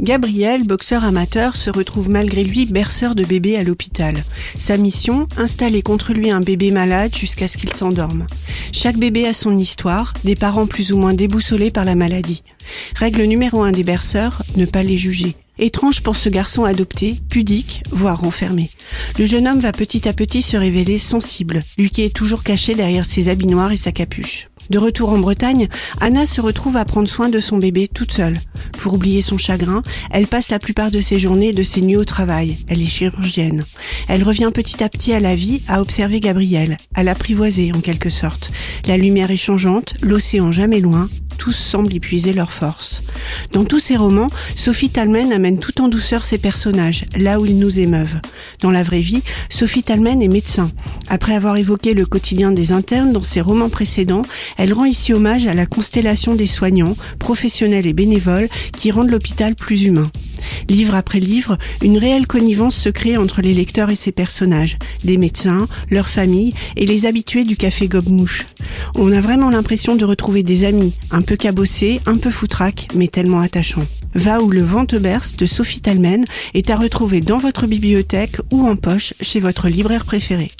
Gabriel, boxeur amateur, se retrouve malgré lui berceur de bébé à l'hôpital. Sa mission, installer contre lui un bébé malade jusqu'à ce qu'il s'endorme. Chaque bébé a son histoire, des parents plus ou moins déboussolés par la maladie. Règle numéro un des berceurs, ne pas les juger. Étrange pour ce garçon adopté, pudique, voire renfermé. Le jeune homme va petit à petit se révéler sensible, lui qui est toujours caché derrière ses habits noirs et sa capuche. De retour en Bretagne, Anna se retrouve à prendre soin de son bébé toute seule. Pour oublier son chagrin, elle passe la plupart de ses journées et de ses nuits au travail. Elle est chirurgienne. Elle revient petit à petit à la vie, à observer Gabriel, à l'apprivoiser en quelque sorte. La lumière est changeante, l'océan jamais loin, tous semblent épuiser leurs forces. Dans tous ces romans, Sophie Talmen amène tout en douceur ses personnages, là où ils nous émeuvent. Dans la vraie vie, Sophie Talmen est médecin. Après avoir évoqué le quotidien des internes dans ses romans précédents, elle rend ici hommage à la constellation des soignants, professionnels et bénévoles, qui rendent l'hôpital plus humain. Livre après livre, une réelle connivence se crée entre les lecteurs et ses personnages, des médecins, leurs familles et les habitués du café Gobmouche. On a vraiment l'impression de retrouver des amis, un peu cabossés, un peu foutraques, mais tellement attachants. Va où le vent te berce de Sophie Talmen est à retrouver dans votre bibliothèque ou en poche chez votre libraire préféré.